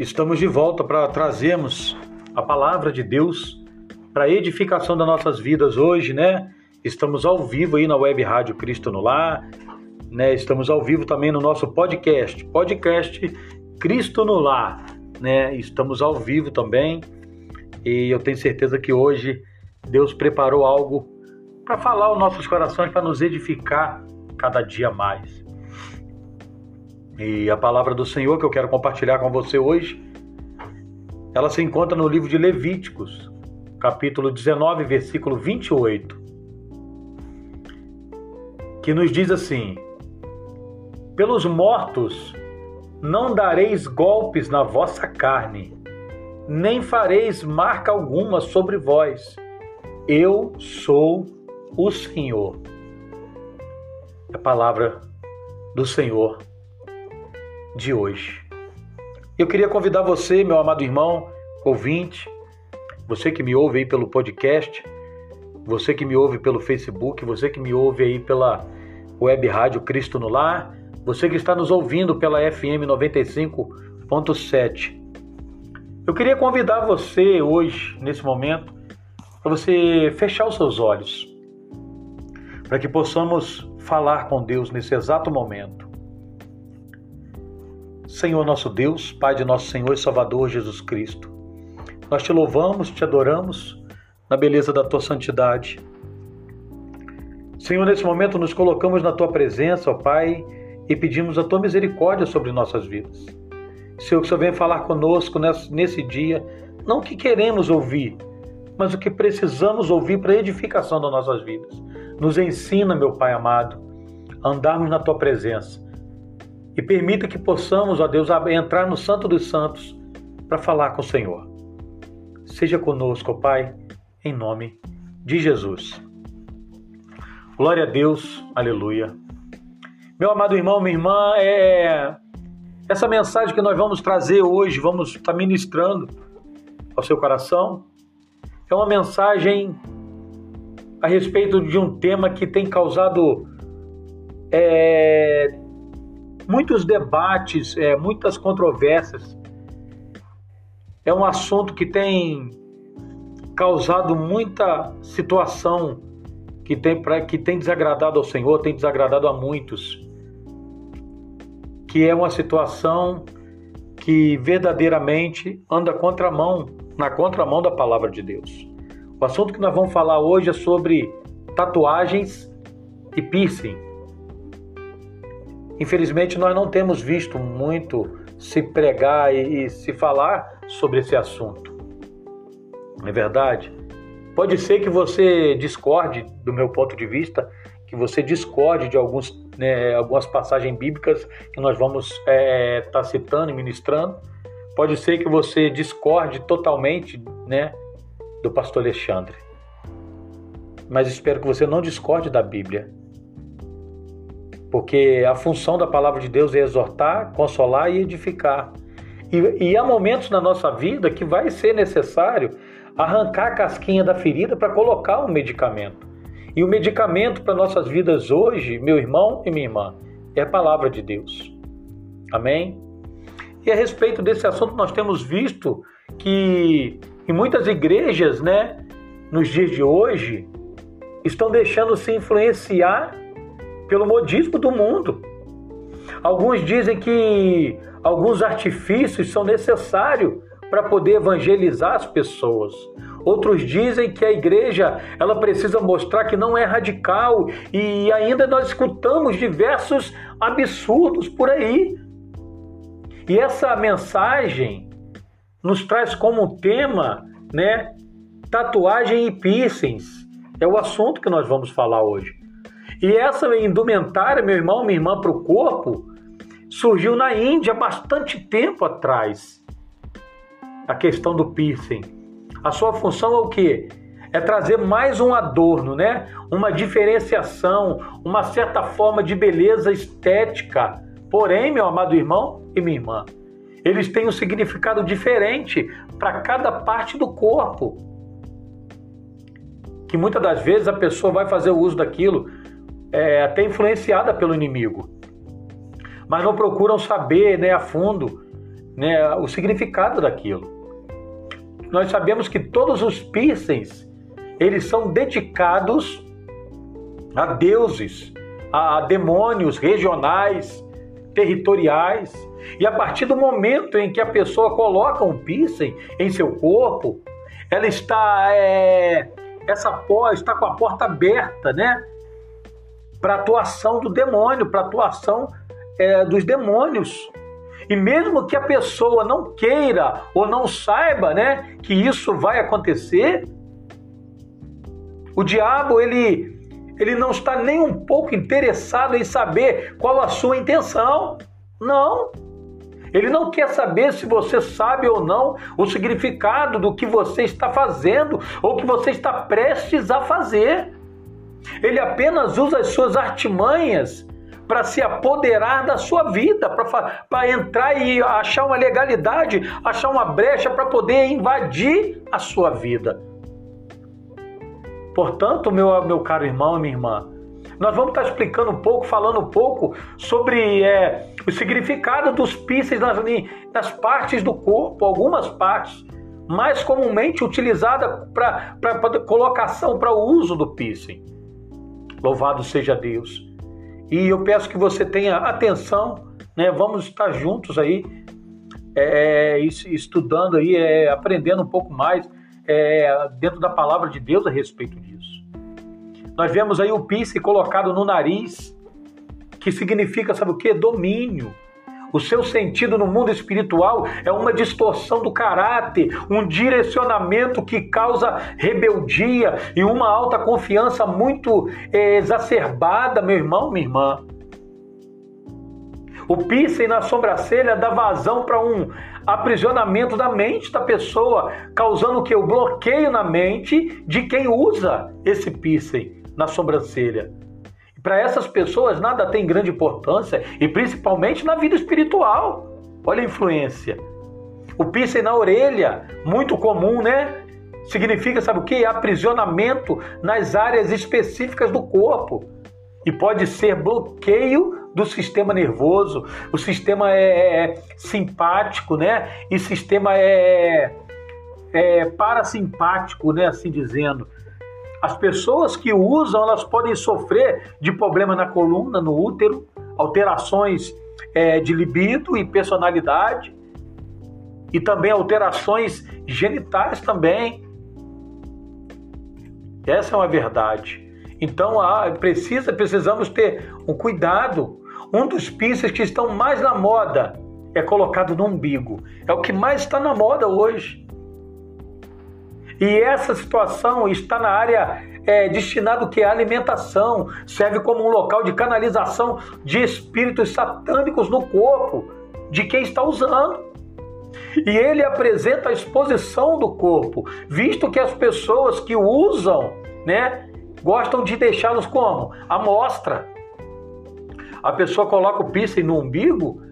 Estamos de volta para trazermos a palavra de Deus para edificação das nossas vidas hoje, né? Estamos ao vivo aí na Web Rádio Cristo no Lar, né? Estamos ao vivo também no nosso podcast, podcast Cristo no Lar, né? Estamos ao vivo também e eu tenho certeza que hoje Deus preparou algo para falar aos nossos corações, para nos edificar cada dia mais. E a palavra do Senhor que eu quero compartilhar com você hoje, ela se encontra no livro de Levíticos, capítulo 19, versículo 28, que nos diz assim: Pelos mortos não dareis golpes na vossa carne, nem fareis marca alguma sobre vós. Eu sou o Senhor. A palavra do Senhor de hoje. Eu queria convidar você, meu amado irmão, ouvinte, você que me ouve aí pelo podcast, você que me ouve pelo Facebook, você que me ouve aí pela web rádio Cristo no Lar, você que está nos ouvindo pela FM 95.7. Eu queria convidar você hoje, nesse momento, para você fechar os seus olhos, para que possamos falar com Deus nesse exato momento. Senhor nosso Deus, Pai de nosso Senhor e Salvador Jesus Cristo, nós te louvamos, te adoramos na beleza da tua santidade. Senhor, nesse momento nos colocamos na tua presença, ó Pai, e pedimos a tua misericórdia sobre nossas vidas. Senhor, que o Senhor venha falar conosco nesse dia, não o que queremos ouvir, mas o que precisamos ouvir para a edificação das nossas vidas. Nos ensina, meu Pai amado, a andarmos na tua presença e permita que possamos, ó Deus, entrar no Santo dos Santos para falar com o Senhor. Seja conosco, ó Pai, em nome de Jesus. Glória a Deus, aleluia. Meu amado irmão, minha irmã, é essa mensagem que nós vamos trazer hoje, vamos estar ministrando ao seu coração, é uma mensagem a respeito de um tema que tem causado é, muitos debates, é, muitas controvérsias. É um assunto que tem causado muita situação que tem, pra, que tem desagradado ao Senhor, tem desagradado a muitos. Que é uma situação que verdadeiramente anda contramão, na contramão da palavra de Deus. O assunto que nós vamos falar hoje é sobre tatuagens e piercing. Infelizmente, nós não temos visto muito se pregar e, e se falar sobre esse assunto. Não é verdade? Pode ser que você discorde do meu ponto de vista, que você discorde de alguns, né, algumas passagens bíblicas que nós vamos estar é, tá citando e ministrando. Pode ser que você discorde totalmente né, do pastor Alexandre. Mas espero que você não discorde da Bíblia porque a função da palavra de Deus é exortar, consolar e edificar. E, e há momentos na nossa vida que vai ser necessário arrancar a casquinha da ferida para colocar um medicamento. E o medicamento para nossas vidas hoje, meu irmão e minha irmã, é a palavra de Deus. Amém? E a respeito desse assunto, nós temos visto que em muitas igrejas, né, nos dias de hoje, estão deixando se influenciar pelo modismo do mundo. Alguns dizem que alguns artifícios são necessários para poder evangelizar as pessoas. Outros dizem que a igreja ela precisa mostrar que não é radical e ainda nós escutamos diversos absurdos por aí. E essa mensagem nos traz como tema, né, tatuagem e piercings. É o assunto que nós vamos falar hoje. E essa indumentária, meu irmão, minha irmã, para o corpo, surgiu na Índia bastante tempo atrás. A questão do piercing. A sua função é o quê? É trazer mais um adorno, né? Uma diferenciação, uma certa forma de beleza estética. Porém, meu amado irmão e minha irmã, eles têm um significado diferente para cada parte do corpo. Que muitas das vezes a pessoa vai fazer o uso daquilo é, até influenciada pelo inimigo, mas não procuram saber né, a fundo né, o significado daquilo. Nós sabemos que todos os piercings eles são dedicados a deuses, a demônios regionais, territoriais. E a partir do momento em que a pessoa coloca um piercing em seu corpo, ela está é, essa porta está com a porta aberta, né? Para atuação do demônio, para atuação é, dos demônios. E mesmo que a pessoa não queira ou não saiba, né, que isso vai acontecer, o diabo ele ele não está nem um pouco interessado em saber qual a sua intenção. Não. Ele não quer saber se você sabe ou não o significado do que você está fazendo ou que você está prestes a fazer. Ele apenas usa as suas artimanhas para se apoderar da sua vida, para entrar e achar uma legalidade, achar uma brecha para poder invadir a sua vida. Portanto, meu, meu caro irmão e minha irmã, nós vamos estar explicando um pouco, falando um pouco sobre é, o significado dos píceis nas, nas partes do corpo, algumas partes mais comumente utilizada para colocação, para o uso do piercing. Louvado seja Deus. E eu peço que você tenha atenção, né? Vamos estar juntos aí, é, estudando aí, é, aprendendo um pouco mais é, dentro da palavra de Deus a respeito disso. Nós vemos aí o piercing colocado no nariz, que significa, sabe o que? Domínio. O seu sentido no mundo espiritual é uma distorção do caráter, um direcionamento que causa rebeldia e uma alta confiança muito é, exacerbada, meu irmão, minha irmã. O piercing na sobrancelha dá vazão para um aprisionamento da mente da pessoa, causando o que? O bloqueio na mente de quem usa esse piercing na sobrancelha. Para essas pessoas nada tem grande importância e principalmente na vida espiritual. Olha a influência. O piercing na orelha, muito comum, né? Significa, sabe o que? Aprisionamento nas áreas específicas do corpo. E pode ser bloqueio do sistema nervoso, o sistema é, é, é simpático, né? E sistema é, é parasimpático, né? Assim dizendo. As pessoas que usam, elas podem sofrer de problema na coluna, no útero, alterações é, de libido e personalidade, e também alterações genitais também. Essa é uma verdade. Então, ah, precisa, precisamos ter um cuidado. Um dos piercings que estão mais na moda é colocado no umbigo. É o que mais está na moda hoje. E essa situação está na área é, destinada que é alimentação, serve como um local de canalização de espíritos satânicos no corpo de quem está usando. E ele apresenta a exposição do corpo, visto que as pessoas que usam, né, gostam de deixá-los como? À mostra. A pessoa coloca o piercing no umbigo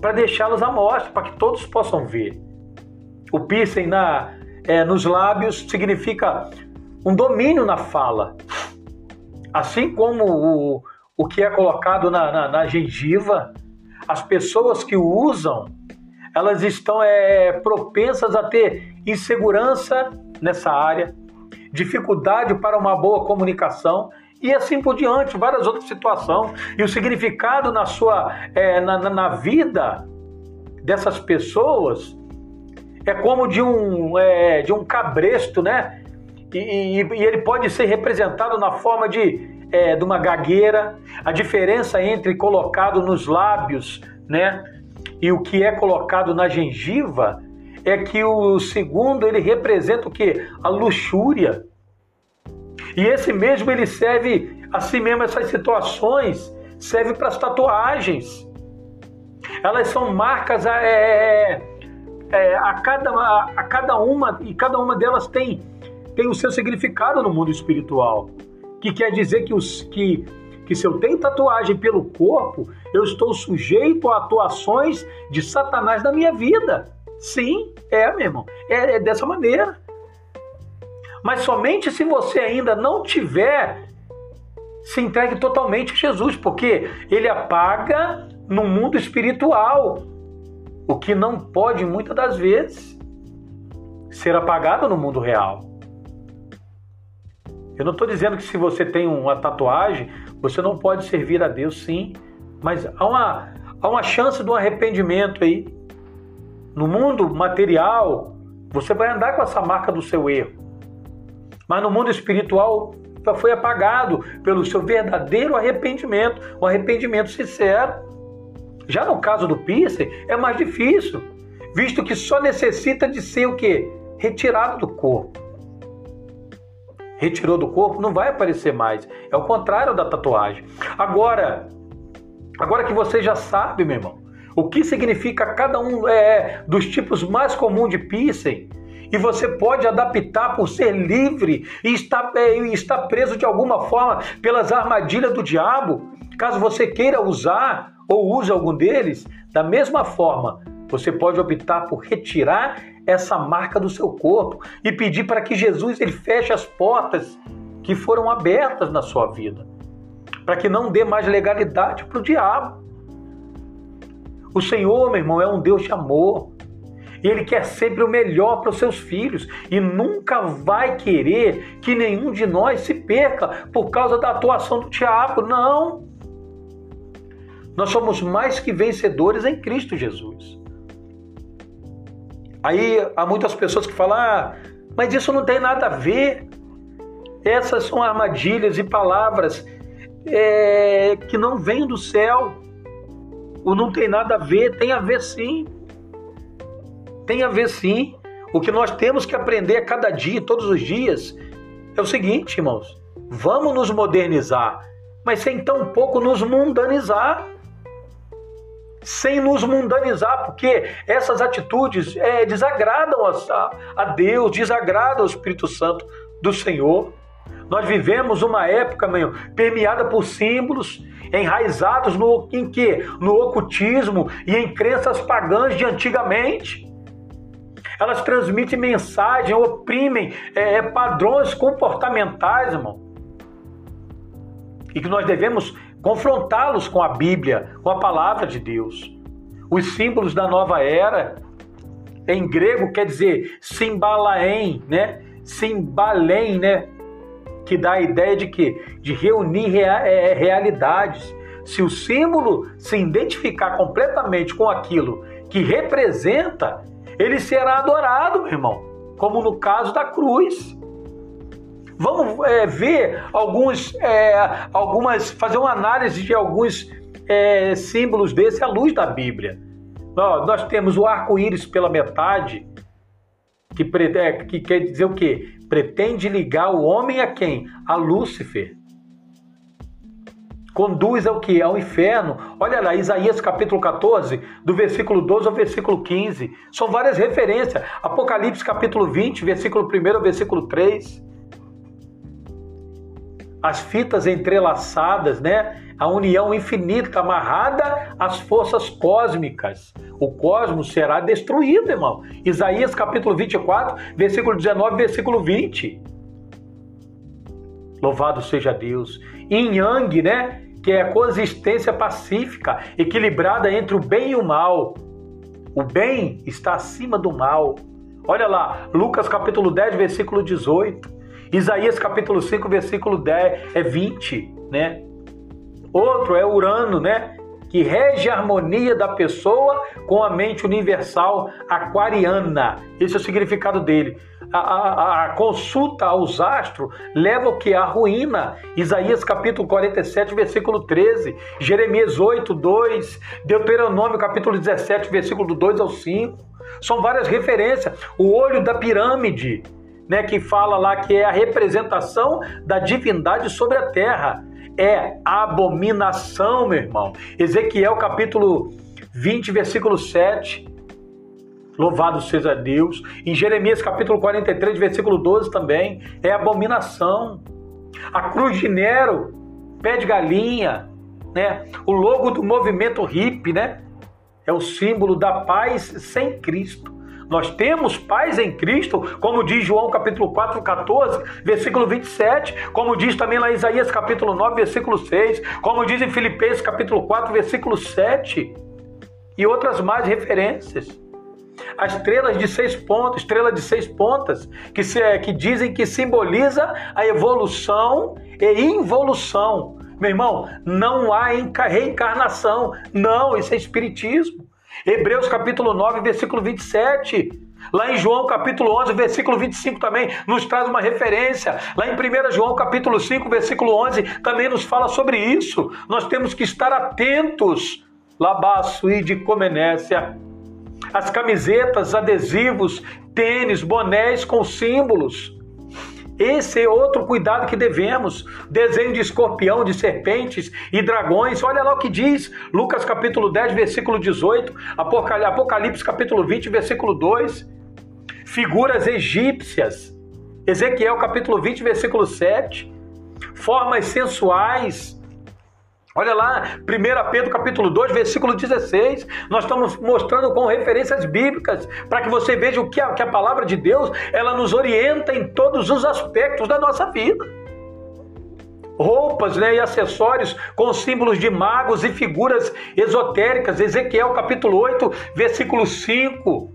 para deixá-los à mostra, para que todos possam ver. O piercing na, é, nos lábios significa um domínio na fala. Assim como o, o que é colocado na, na, na gengiva, as pessoas que o usam, elas estão é, propensas a ter insegurança nessa área, dificuldade para uma boa comunicação e assim por diante, várias outras situações. E o significado na sua é, na, na, vida dessas pessoas é como de um, é, de um cabresto, né? E, e, e, ele pode ser representado na forma de, é, de uma gagueira. A diferença entre colocado nos lábios, né? E o que é colocado na gengiva é que o segundo ele representa o que? A luxúria. E esse mesmo ele serve assim mesmo essas situações serve para as tatuagens. Elas são marcas é, é a, cada, a, a, cada uma, e cada uma delas tem, tem o seu significado no mundo espiritual. Que quer dizer que, os, que, que se eu tenho tatuagem pelo corpo, eu estou sujeito a atuações de Satanás na minha vida. Sim, é, meu irmão. É, é dessa maneira. Mas somente se você ainda não tiver se entregue totalmente a Jesus, porque ele apaga no mundo espiritual o que não pode muitas das vezes ser apagado no mundo real. Eu não estou dizendo que se você tem uma tatuagem, você não pode servir a Deus, sim, mas há uma, há uma chance de um arrependimento aí. No mundo material, você vai andar com essa marca do seu erro. Mas no mundo espiritual, foi apagado pelo seu verdadeiro arrependimento, um arrependimento sincero. Já no caso do piercing, é mais difícil, visto que só necessita de ser o quê? Retirado do corpo. Retirou do corpo, não vai aparecer mais. É o contrário da tatuagem. Agora, agora que você já sabe, meu irmão, o que significa cada um é, dos tipos mais comuns de piercing, e você pode adaptar por ser livre e estar, é, estar preso de alguma forma pelas armadilhas do diabo, caso você queira usar ou use algum deles, da mesma forma, você pode optar por retirar essa marca do seu corpo e pedir para que Jesus ele feche as portas que foram abertas na sua vida, para que não dê mais legalidade para o diabo. O Senhor, meu irmão, é um Deus de amor. E Ele quer sempre o melhor para os seus filhos e nunca vai querer que nenhum de nós se perca por causa da atuação do diabo. Não! Nós somos mais que vencedores em Cristo Jesus. Aí há muitas pessoas que falam, ah, mas isso não tem nada a ver. Essas são armadilhas e palavras é, que não vêm do céu. O não tem nada a ver, tem a ver sim. Tem a ver sim. O que nós temos que aprender a cada dia, todos os dias, é o seguinte, irmãos: vamos nos modernizar, mas sem tão pouco nos mundanizar. Sem nos mundanizar, porque essas atitudes é, desagradam a, a Deus, desagradam o Espírito Santo do Senhor. Nós vivemos uma época, meu, permeada por símbolos, enraizados no em quê? No ocultismo e em crenças pagãs de antigamente elas transmitem mensagem, oprimem é, é, padrões comportamentais, irmão. E que nós devemos confrontá-los com a Bíblia, com a palavra de Deus. Os símbolos da nova era, em grego quer dizer simbalaem, né? Simbalém, né? Que dá a ideia de que de reunir rea é, realidades. Se o símbolo se identificar completamente com aquilo que representa, ele será adorado, meu irmão, como no caso da cruz. Vamos é, ver alguns, é, algumas, fazer uma análise de alguns é, símbolos desse à luz da Bíblia. nós temos o arco-íris pela metade, que, é, que quer dizer o quê? Pretende ligar o homem a quem? A Lúcifer conduz ao que? Ao inferno. Olha lá, Isaías capítulo 14, do versículo 12 ao versículo 15. São várias referências. Apocalipse capítulo 20, versículo 1 ao versículo 3. As fitas entrelaçadas, né? A união infinita amarrada às forças cósmicas. O cosmos será destruído, irmão. Isaías capítulo 24, versículo 19, versículo 20. Louvado seja Deus. Yin Yang, né? Que é a coexistência pacífica, equilibrada entre o bem e o mal. O bem está acima do mal. Olha lá, Lucas capítulo 10, versículo 18. Isaías capítulo 5, versículo 10, é 20, né? Outro é Urano, né? Que rege a harmonia da pessoa com a mente universal aquariana. Esse é o significado dele a, a, a, consulta aos astros leva o que? A ruína. Isaías capítulo 47, versículo 13, Jeremias 8, 2, Deuteronômio capítulo 17, versículo 2 ao 5. São várias referências. O olho da pirâmide, né, que fala lá que é a representação da divindade sobre a terra. É abominação, meu irmão. Ezequiel capítulo 20, versículo 7. Louvado seja Deus. Em Jeremias capítulo 43, versículo 12 também, é abominação. A cruz de Nero, pé de galinha, né? O logo do movimento hippie, né? É o símbolo da paz sem Cristo. Nós temos paz em Cristo, como diz João capítulo 4, 14, versículo 27, como diz também lá Isaías capítulo 9, versículo 6, como diz em Filipenses capítulo 4, versículo 7. e outras mais referências. As estrelas de seis pontas, estrela de seis pontas, que, se, que dizem que simboliza a evolução e involução. Meu irmão, não há reencarnação. Não, isso é espiritismo. Hebreus capítulo 9, versículo 27. Lá em João capítulo 11, versículo 25 também nos traz uma referência. Lá em 1 João capítulo 5, versículo 11 também nos fala sobre isso. Nós temos que estar atentos. Labaço e de comenécia. As camisetas, adesivos, tênis, bonés com símbolos. Esse é outro cuidado que devemos. Desenho de escorpião, de serpentes e dragões. Olha lá o que diz Lucas capítulo 10, versículo 18, Apocalipse capítulo 20, versículo 2. Figuras egípcias. Ezequiel capítulo 20, versículo 7. Formas sensuais Olha lá, 1 Pedro capítulo 2, versículo 16. Nós estamos mostrando com referências bíblicas para que você veja o que a, que a palavra de Deus ela nos orienta em todos os aspectos da nossa vida. Roupas né, e acessórios com símbolos de magos e figuras esotéricas. Ezequiel capítulo 8, versículo 5.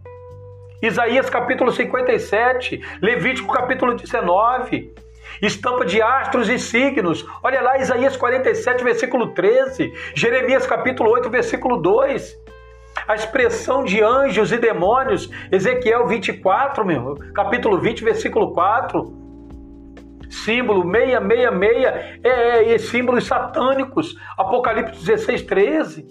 Isaías capítulo 57. Levítico capítulo 19 estampa de astros e signos. Olha lá, Isaías 47, versículo 13, Jeremias capítulo 8, versículo 2. A expressão de anjos e demônios, Ezequiel 24, meu, capítulo 20, versículo 4. Símbolo 666 é, é, símbolos satânicos, Apocalipse 16, 13.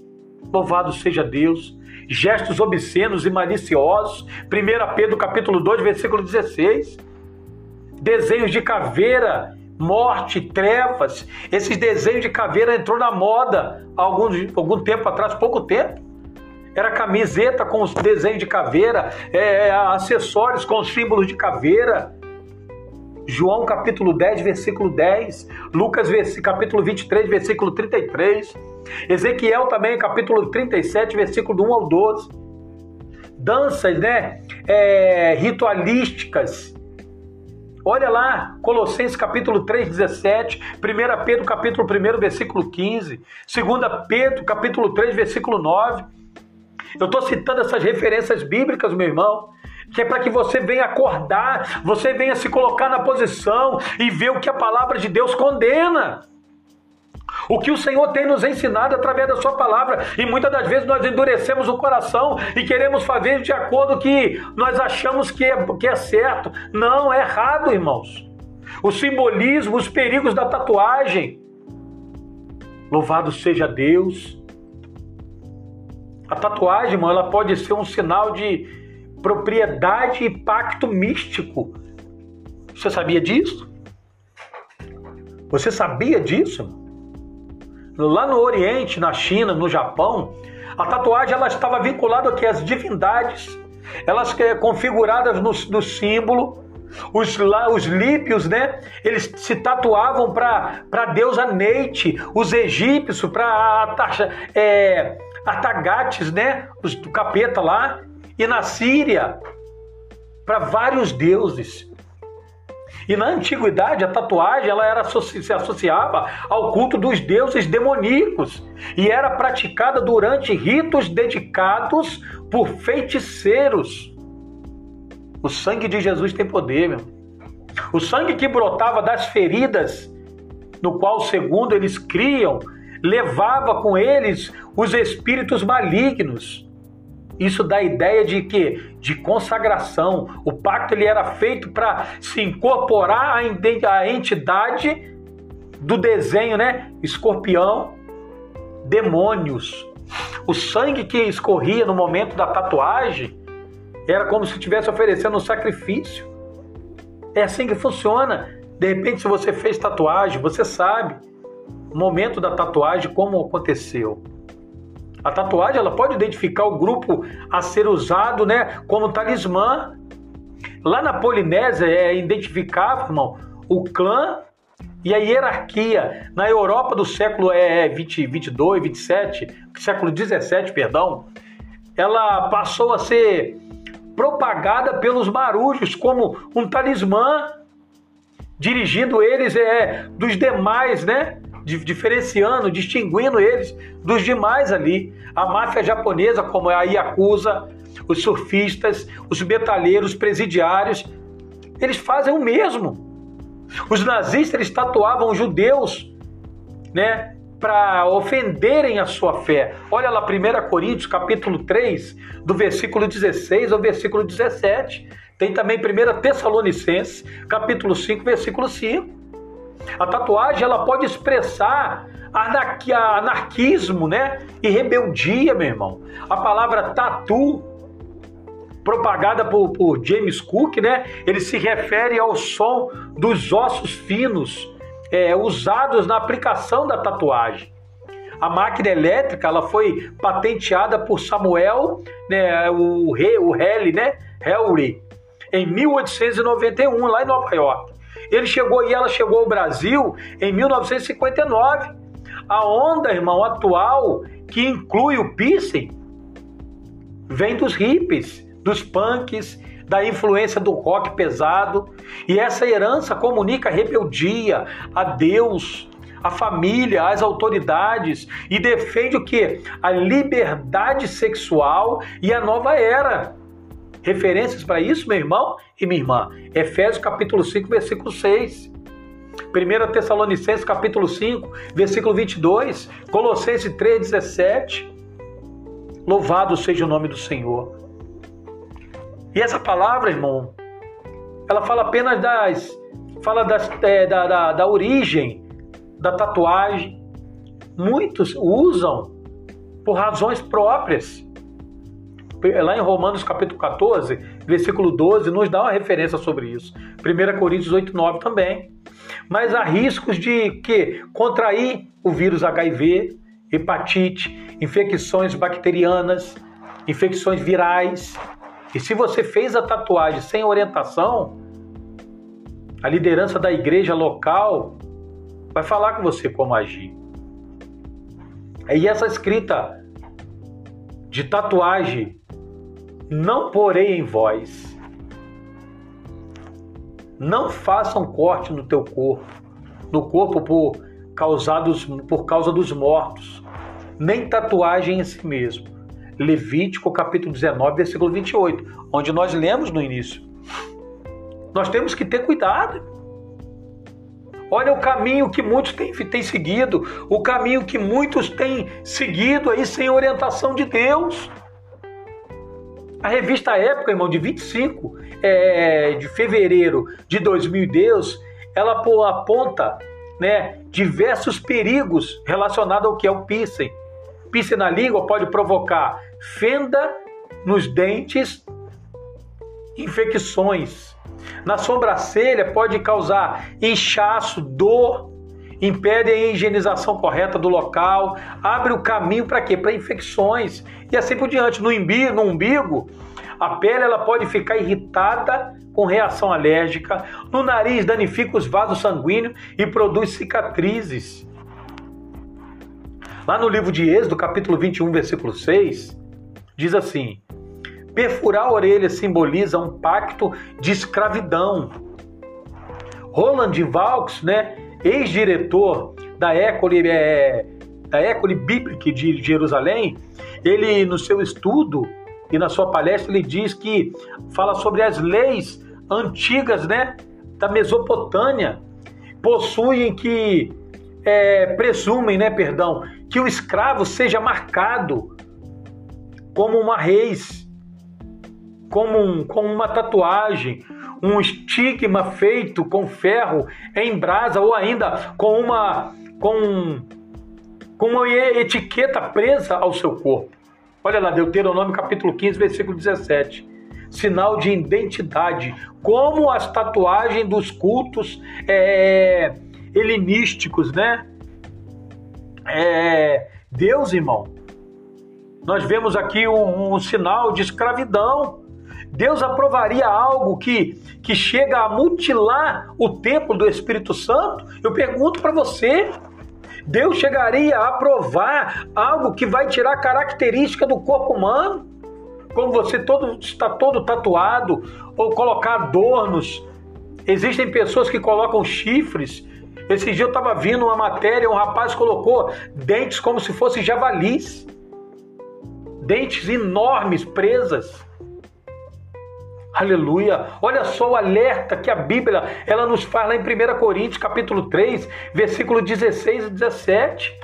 Louvado seja Deus. Gestos obscenos e maliciosos, 1 Pedro capítulo 2, versículo 16 desenhos de caveira, morte, trevas. Esses desenhos de caveira entrou na moda há algum, algum tempo atrás, pouco tempo. Era camiseta com os desenhos de caveira, é, é acessórios com símbolos de caveira. João capítulo 10, versículo 10, Lucas capítulo 23, versículo 33, Ezequiel também capítulo 37, versículo 1 ao 12. Danças, né, é, ritualísticas, Olha lá, Colossenses capítulo 3, 17, 1 Pedro capítulo 1, versículo 15, 2 Pedro capítulo 3, versículo 9. Eu estou citando essas referências bíblicas, meu irmão, que é para que você venha acordar, você venha se colocar na posição e ver o que a palavra de Deus condena. O que o Senhor tem nos ensinado através da Sua palavra. E muitas das vezes nós endurecemos o coração e queremos fazer de acordo que nós achamos que é, que é certo. Não, é errado, irmãos. O simbolismo, os perigos da tatuagem. Louvado seja Deus. A tatuagem, irmão, ela pode ser um sinal de propriedade e pacto místico. Você sabia disso? Você sabia disso? Lá no Oriente, na China, no Japão, a tatuagem ela estava vinculada aqui às divindades, elas é, configuradas no, no símbolo. Os, lá, os lípios, né? Eles se tatuavam para a deusa Neite, os egípcios para é, Atagates, né? Os do capeta lá. E na Síria, para vários deuses. E na antiguidade a tatuagem ela era, se associava ao culto dos deuses demoníacos e era praticada durante ritos dedicados por feiticeiros. O sangue de Jesus tem poder, meu. O sangue que brotava das feridas, no qual, segundo eles criam, levava com eles os espíritos malignos. Isso dá a ideia de que de consagração. O pacto ele era feito para se incorporar à entidade do desenho, né? Escorpião, demônios. O sangue que escorria no momento da tatuagem era como se estivesse oferecendo um sacrifício. É assim que funciona. De repente, se você fez tatuagem, você sabe o momento da tatuagem, como aconteceu. A tatuagem ela pode identificar o grupo a ser usado, né, como talismã. Lá na Polinésia é identificável, irmão, o clã e a hierarquia. Na Europa do século é, 20, 22, 27, século 17, perdão, ela passou a ser propagada pelos marujos como um talismã, dirigindo eles é, dos demais, né? Diferenciando, distinguindo eles dos demais ali. A máfia japonesa, como é a Yakuza, os surfistas, os metalheiros, os presidiários, eles fazem o mesmo. Os nazistas eles tatuavam judeus, né, para ofenderem a sua fé. Olha lá 1 Coríntios, capítulo 3, do versículo 16 ao versículo 17. Tem também 1 Tessalonicenses, capítulo 5, versículo 5. A tatuagem ela pode expressar anarquismo, né? E rebeldia, meu irmão. A palavra tatu, propagada por, por James Cook, né? Ele se refere ao som dos ossos finos é, usados na aplicação da tatuagem. A máquina elétrica ela foi patenteada por Samuel, né, o rei, o Halley, né, Halley, em 1891 lá em Nova York. Ele chegou e ela chegou ao Brasil em 1959. A onda, irmão, atual que inclui o piercing vem dos hippies, dos punks, da influência do rock pesado. E essa herança comunica rebeldia a Deus, a família, as autoridades e defende o que? A liberdade sexual e a nova era. Referências para isso, meu irmão e minha irmã. Efésios capítulo 5, versículo 6. 1 Tessalonicenses capítulo 5, versículo 22, Colossenses 3, 17. Louvado seja o nome do Senhor. E essa palavra, irmão, ela fala apenas das. fala das, é, da, da, da origem da tatuagem. Muitos usam por razões próprias. Lá em Romanos capítulo 14, versículo 12, nos dá uma referência sobre isso. 1 Coríntios 8, 9 também. Mas há riscos de que contrair o vírus HIV, hepatite, infecções bacterianas, infecções virais, e se você fez a tatuagem sem orientação, a liderança da igreja local vai falar com você como agir. E essa escrita de tatuagem, não porei em voz. Não façam corte no teu corpo, no corpo por, causados, por causa dos mortos, nem tatuagem em si mesmo Levítico capítulo 19, versículo 28, onde nós lemos no início. Nós temos que ter cuidado. Olha o caminho que muitos têm, têm seguido, o caminho que muitos têm seguido aí sem orientação de Deus. A revista Época, irmão, de 25 é, de fevereiro de 2000, Deus, ela aponta né, diversos perigos relacionados ao que é o piercing. Piercing na língua pode provocar fenda nos dentes, infecções. Na sobrancelha pode causar inchaço, dor, impede a higienização correta do local, abre o caminho para quê? Para infecções e assim por diante. No umbigo, no umbigo, a pele ela pode ficar irritada com reação alérgica. No nariz danifica os vasos sanguíneos e produz cicatrizes. Lá no livro de Êxodo, capítulo 21, versículo 6, diz assim: perfurar a orelha simboliza um pacto de escravidão. Roland Valks, né, ex-diretor da École, é, da Bíblica de Jerusalém, ele no seu estudo e na sua palestra ele diz que fala sobre as leis antigas, né, da Mesopotâmia, possuem que é, presumem, né, perdão, que o escravo seja marcado como uma reis, como, um, como uma tatuagem, um estigma feito com ferro em brasa ou ainda com uma com, com uma etiqueta presa ao seu corpo. Olha lá, Deuteronômio capítulo 15, versículo 17. Sinal de identidade, como as tatuagens dos cultos é, helenísticos, né? É, Deus, irmão, nós vemos aqui um, um sinal de escravidão. Deus aprovaria algo que, que chega a mutilar o templo do Espírito Santo? Eu pergunto para você. Deus chegaria a aprovar algo que vai tirar a característica do corpo humano? Como você todo, está todo tatuado ou colocar adornos. Existem pessoas que colocam chifres Esse dia eu estava vindo uma matéria, um rapaz colocou dentes como se fossem javalis. Dentes enormes, presas. Aleluia. Olha só o alerta que a Bíblia ela nos faz lá em 1 Coríntios, capítulo 3, versículo 16 e 17.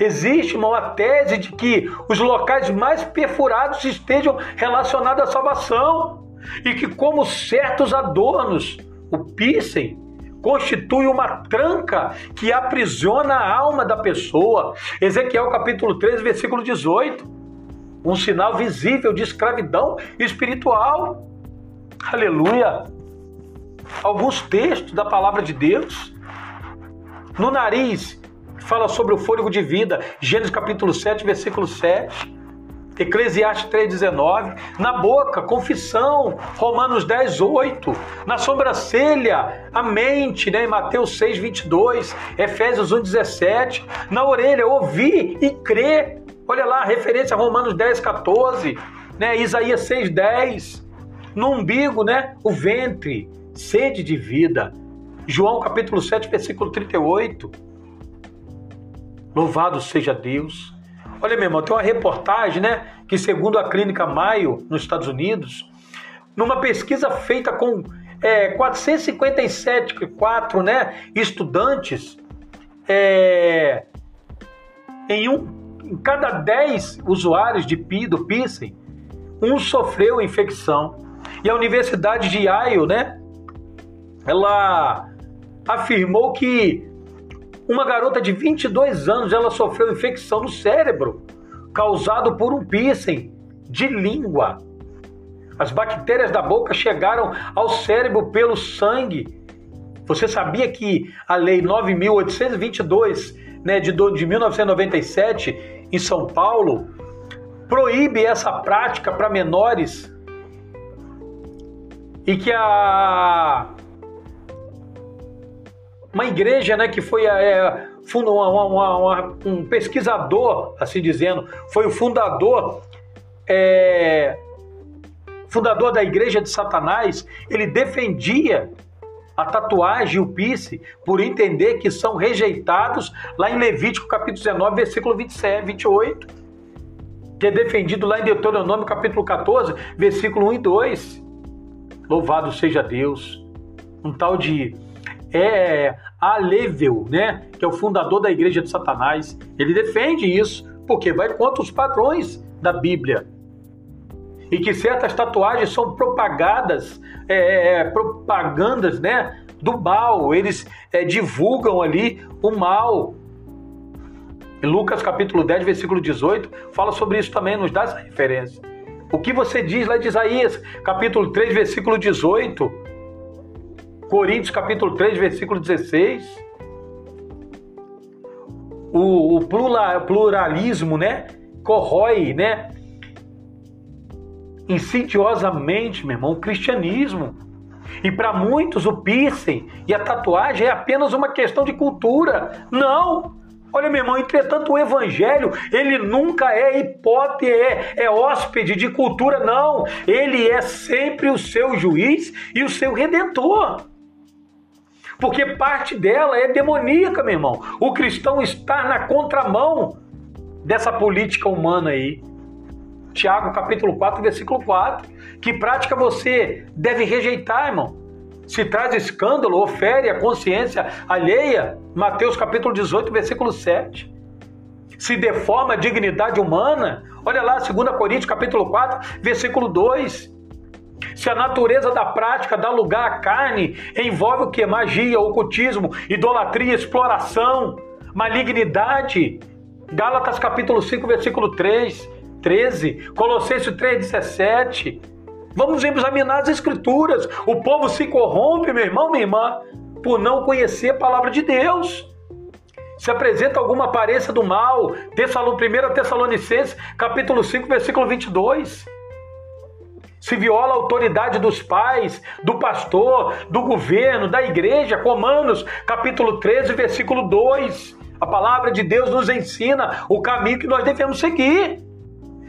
Existe uma tese de que os locais mais perfurados estejam relacionados à salvação e que, como certos adornos, o pissem, constitui uma tranca que aprisiona a alma da pessoa. Ezequiel capítulo 13, versículo 18. Um sinal visível de escravidão espiritual. Aleluia. Alguns textos da palavra de Deus. No nariz, fala sobre o fôlego de vida. Gênesis capítulo 7, versículo 7. Eclesiastes 3,19. Na boca, confissão, Romanos 10, 8. Na sobrancelha, a mente, né? Mateus 6, 22. Efésios 1, 17. Na orelha, ouvir e crer. Olha lá, referência a Romanos 10, 14. Né? Isaías 6, 10. No umbigo, né? o ventre, sede de vida. João capítulo 7, versículo 38. Louvado seja Deus. Olha, meu irmão, tem uma reportagem, né? Que segundo a Clínica Mayo, nos Estados Unidos, numa pesquisa feita com é, 457 quatro, né, estudantes, é, em, um, em cada 10 usuários de do PISEM, um sofreu infecção. E a Universidade de Yale, né, ela afirmou que uma garota de 22 anos, ela sofreu infecção no cérebro, causado por um piercing de língua. As bactérias da boca chegaram ao cérebro pelo sangue. Você sabia que a lei 9822, né, de, de 1997, em São Paulo, proíbe essa prática para menores e que a uma igreja né, que foi é, uma, uma, uma, um pesquisador, assim dizendo, foi o fundador, é, fundador da igreja de Satanás, ele defendia a tatuagem e o pisse por entender que são rejeitados lá em Levítico capítulo 19, versículo 27, 28, que é defendido lá em Deuteronômio capítulo 14, versículo 1 e 2. Louvado seja Deus. Um tal de é Alevel, né, que é o fundador da igreja de Satanás, ele defende isso, porque vai contra os padrões da Bíblia. E que certas tatuagens são propagadas, é, é, é propagandas né, do mal, eles é, divulgam ali o mal. Lucas capítulo 10, versículo 18, fala sobre isso também, nos dá essa referência. O que você diz lá de Isaías, capítulo 3, versículo 18, Coríntios capítulo 3, versículo 16. O, o pluralismo, né? Corrói, né? Insidiosamente, meu irmão, o cristianismo. E para muitos o piercing e a tatuagem é apenas uma questão de cultura. Não! Olha, meu irmão, entretanto, o evangelho, ele nunca é hipótese, é, é hóspede de cultura, não. Ele é sempre o seu juiz e o seu redentor. Porque parte dela é demoníaca, meu irmão. O cristão está na contramão dessa política humana aí. Tiago capítulo 4, versículo 4. Que prática você deve rejeitar, irmão? Se traz escândalo ou fere a consciência alheia, Mateus capítulo 18, versículo 7. Se deforma a dignidade humana, olha lá, 2 Coríntios capítulo 4, versículo 2. Se a natureza da prática dá lugar à carne, envolve o que? Magia, ocultismo, idolatria, exploração, malignidade. Gálatas capítulo 5, versículo 3, 13, Colossenses 3, 17. Vamos examinar as escrituras. O povo se corrompe, meu irmão, minha irmã, por não conhecer a palavra de Deus. Se apresenta alguma aparência do mal, 1 Tessalonicenses, capítulo 5, versículo 22 se viola a autoridade dos pais, do pastor, do governo, da igreja. Romanos, capítulo 13, versículo 2. A palavra de Deus nos ensina o caminho que nós devemos seguir.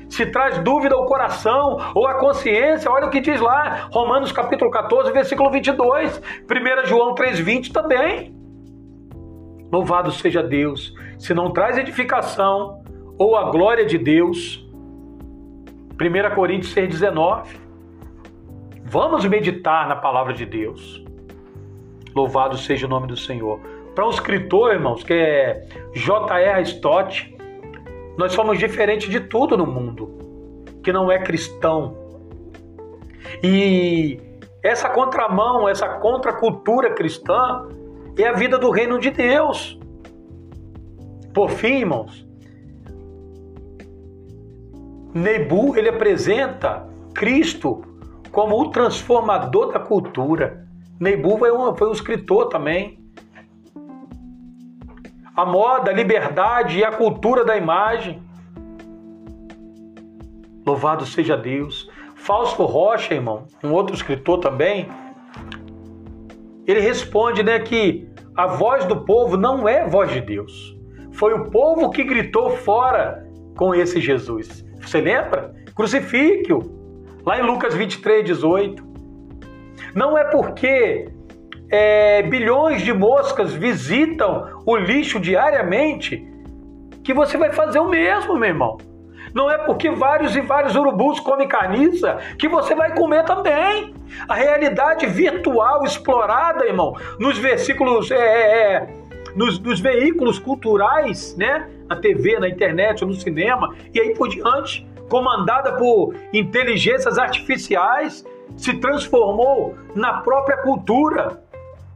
Se traz dúvida ao coração ou à consciência, olha o que diz lá, Romanos capítulo 14, versículo 22, 1 João 3,20 também. Louvado seja Deus. Se não traz edificação ou a glória de Deus, 1 Coríntios 6,19. Vamos meditar na palavra de Deus. Louvado seja o nome do Senhor. Para um escritor, irmãos, que é J.R. Stott, nós somos diferentes de tudo no mundo que não é cristão. E essa contramão, essa contracultura cristã é a vida do reino de Deus. Por fim, irmãos, Nebu ele apresenta Cristo como o transformador da cultura. Nebu foi um, foi um escritor também. A moda, a liberdade e a cultura da imagem. Louvado seja Deus. Fausto Rocha, irmão, um outro escritor também, ele responde né, que a voz do povo não é voz de Deus. Foi o povo que gritou fora com esse Jesus. Você lembra? Crucifique-o. Lá em Lucas 23, 18. Não é porque é, bilhões de moscas visitam o lixo diariamente que você vai fazer o mesmo, meu irmão. Não é porque vários e vários urubus comem carniça que você vai comer também. A realidade virtual explorada, irmão, nos versículos, é, é, é, nos, nos veículos culturais, né? Na TV, na internet, no cinema e aí por diante, comandada por inteligências artificiais, se transformou na própria cultura.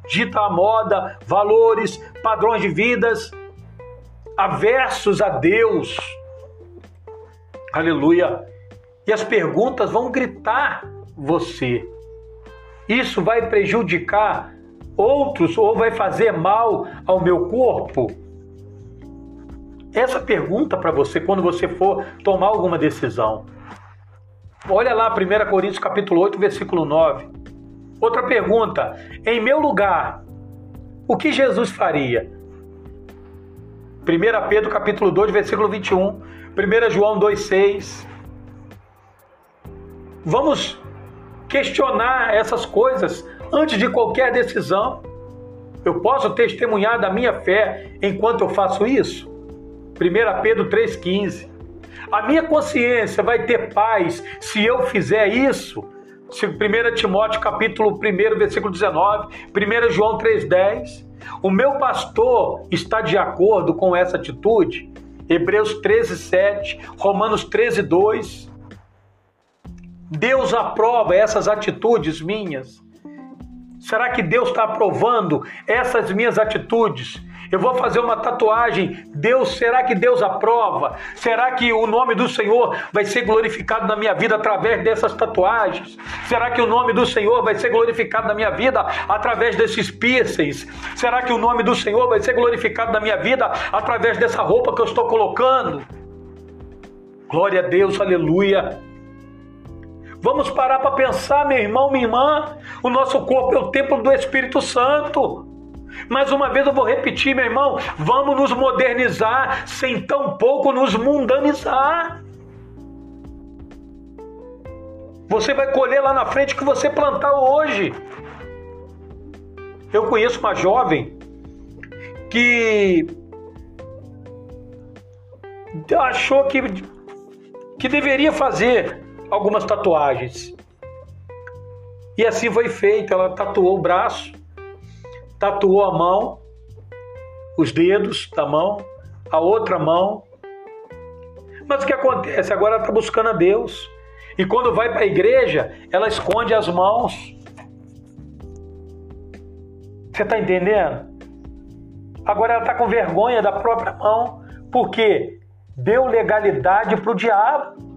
Dita a moda, valores, padrões de vidas aversos a Deus Aleluia. E as perguntas vão gritar você. Isso vai prejudicar outros ou vai fazer mal ao meu corpo? Essa pergunta para você quando você for tomar alguma decisão. Olha lá 1 Coríntios capítulo 8, versículo 9. Outra pergunta: em meu lugar, o que Jesus faria? 1 Pedro capítulo 2, versículo 21. 1 João 2,6. Vamos questionar essas coisas antes de qualquer decisão. Eu posso testemunhar da minha fé enquanto eu faço isso? 1 Pedro 3,15. A minha consciência vai ter paz se eu fizer isso? 1 Timóteo capítulo 1, versículo 19, 1 João 3,10. O meu pastor está de acordo com essa atitude? Hebreus 13, 7, Romanos 13, 2. Deus aprova essas atitudes minhas? Será que Deus está aprovando essas minhas atitudes? Eu vou fazer uma tatuagem. Deus, será que Deus aprova? Será que o nome do Senhor vai ser glorificado na minha vida através dessas tatuagens? Será que o nome do Senhor vai ser glorificado na minha vida através desses piercings? Será que o nome do Senhor vai ser glorificado na minha vida através dessa roupa que eu estou colocando? Glória a Deus, aleluia. Vamos parar para pensar, meu irmão, minha irmã. O nosso corpo é o templo do Espírito Santo. Mais uma vez eu vou repetir, meu irmão, vamos nos modernizar sem tão pouco nos mundanizar. Você vai colher lá na frente o que você plantar hoje. Eu conheço uma jovem que achou que, que deveria fazer algumas tatuagens. E assim foi feito. Ela tatuou o braço, tatuou a mão, os dedos da mão, a outra mão. Mas o que acontece? Agora ela está buscando a Deus. E quando vai para a igreja, ela esconde as mãos. Você está entendendo? Agora ela está com vergonha da própria mão, porque deu legalidade para o diabo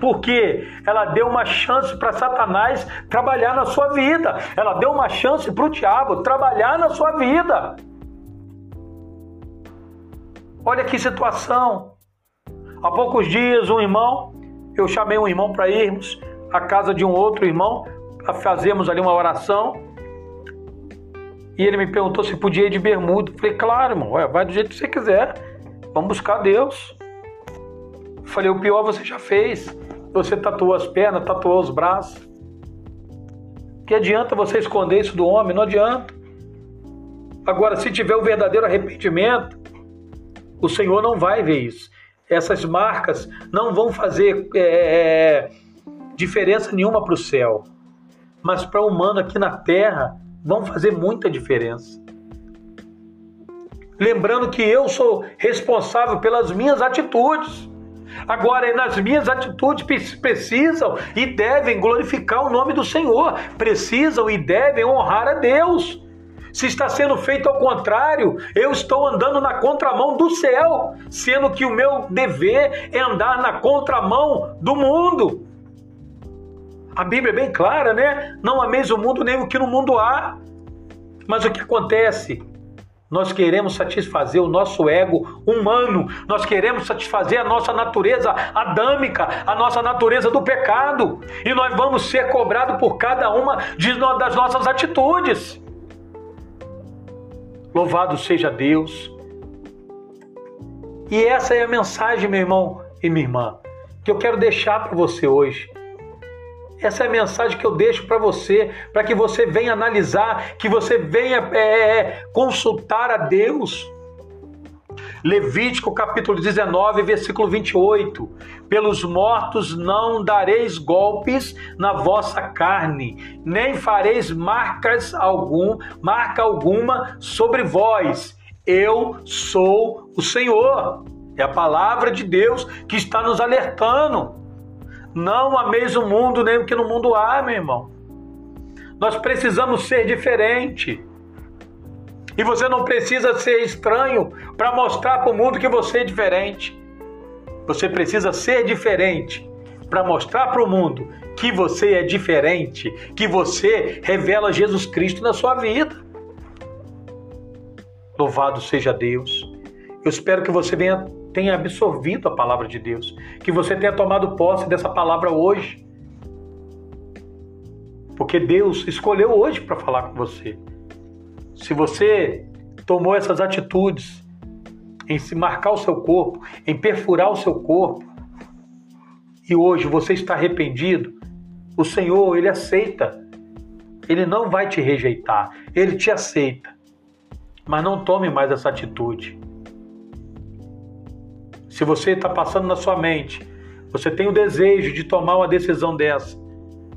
porque ela deu uma chance para Satanás trabalhar na sua vida, ela deu uma chance para o diabo trabalhar na sua vida. Olha que situação. Há poucos dias, um irmão, eu chamei um irmão para irmos à casa de um outro irmão, para fazermos ali uma oração. E ele me perguntou se podia ir de bermuda. falei, claro, irmão, vai do jeito que você quiser. Vamos buscar Deus. falei, o pior você já fez. Você tatuou as pernas, tatuou os braços. Que adianta você esconder isso do homem? Não adianta. Agora, se tiver o verdadeiro arrependimento, o Senhor não vai ver isso. Essas marcas não vão fazer é, é diferença nenhuma para o céu, mas para o humano aqui na terra vão fazer muita diferença. Lembrando que eu sou responsável pelas minhas atitudes. Agora, nas minhas atitudes precisam e devem glorificar o nome do Senhor, precisam e devem honrar a Deus. Se está sendo feito ao contrário, eu estou andando na contramão do céu, sendo que o meu dever é andar na contramão do mundo. A Bíblia é bem clara, né? Não ameis o mundo nem o que no mundo há. Mas o que acontece? Nós queremos satisfazer o nosso ego humano, nós queremos satisfazer a nossa natureza adâmica, a nossa natureza do pecado, e nós vamos ser cobrados por cada uma das nossas atitudes. Louvado seja Deus. E essa é a mensagem, meu irmão e minha irmã, que eu quero deixar para você hoje. Essa é a mensagem que eu deixo para você, para que você venha analisar, que você venha é, é, é consultar a Deus. Levítico capítulo 19, versículo 28. Pelos mortos não dareis golpes na vossa carne, nem fareis marcas algum, marca alguma sobre vós. Eu sou o Senhor. É a palavra de Deus que está nos alertando. Não ameis o mundo nem o que no mundo há, meu irmão. Nós precisamos ser diferente. E você não precisa ser estranho para mostrar para o mundo que você é diferente. Você precisa ser diferente para mostrar para o mundo que você é diferente, que você revela Jesus Cristo na sua vida. Louvado seja Deus. Eu espero que você venha tenha absorvido a palavra de Deus, que você tenha tomado posse dessa palavra hoje. Porque Deus escolheu hoje para falar com você. Se você tomou essas atitudes em se marcar o seu corpo, em perfurar o seu corpo, e hoje você está arrependido, o Senhor, ele aceita. Ele não vai te rejeitar, ele te aceita. Mas não tome mais essa atitude. Se você está passando na sua mente, você tem o desejo de tomar uma decisão dessa,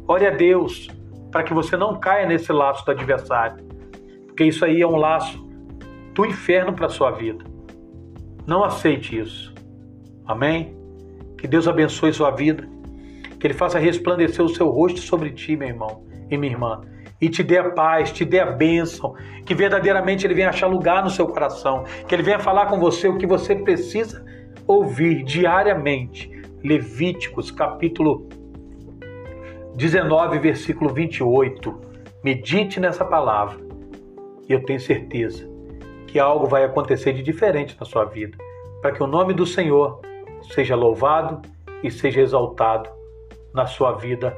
ore a Deus para que você não caia nesse laço do adversário, porque isso aí é um laço do inferno para a sua vida. Não aceite isso. Amém? Que Deus abençoe sua vida, que Ele faça resplandecer o seu rosto sobre ti, meu irmão e minha irmã, e te dê a paz, te dê a bênção, que verdadeiramente Ele venha achar lugar no seu coração, que Ele venha falar com você o que você precisa ouvir diariamente Levíticos capítulo 19, versículo 28. Medite nessa palavra e eu tenho certeza que algo vai acontecer de diferente na sua vida, para que o nome do Senhor seja louvado e seja exaltado na sua vida,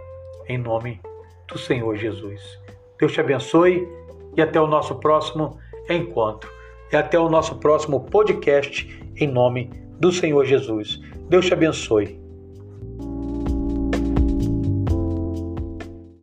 em nome do Senhor Jesus. Deus te abençoe e até o nosso próximo encontro. E até o nosso próximo podcast, em nome de do Senhor Jesus. Deus te abençoe.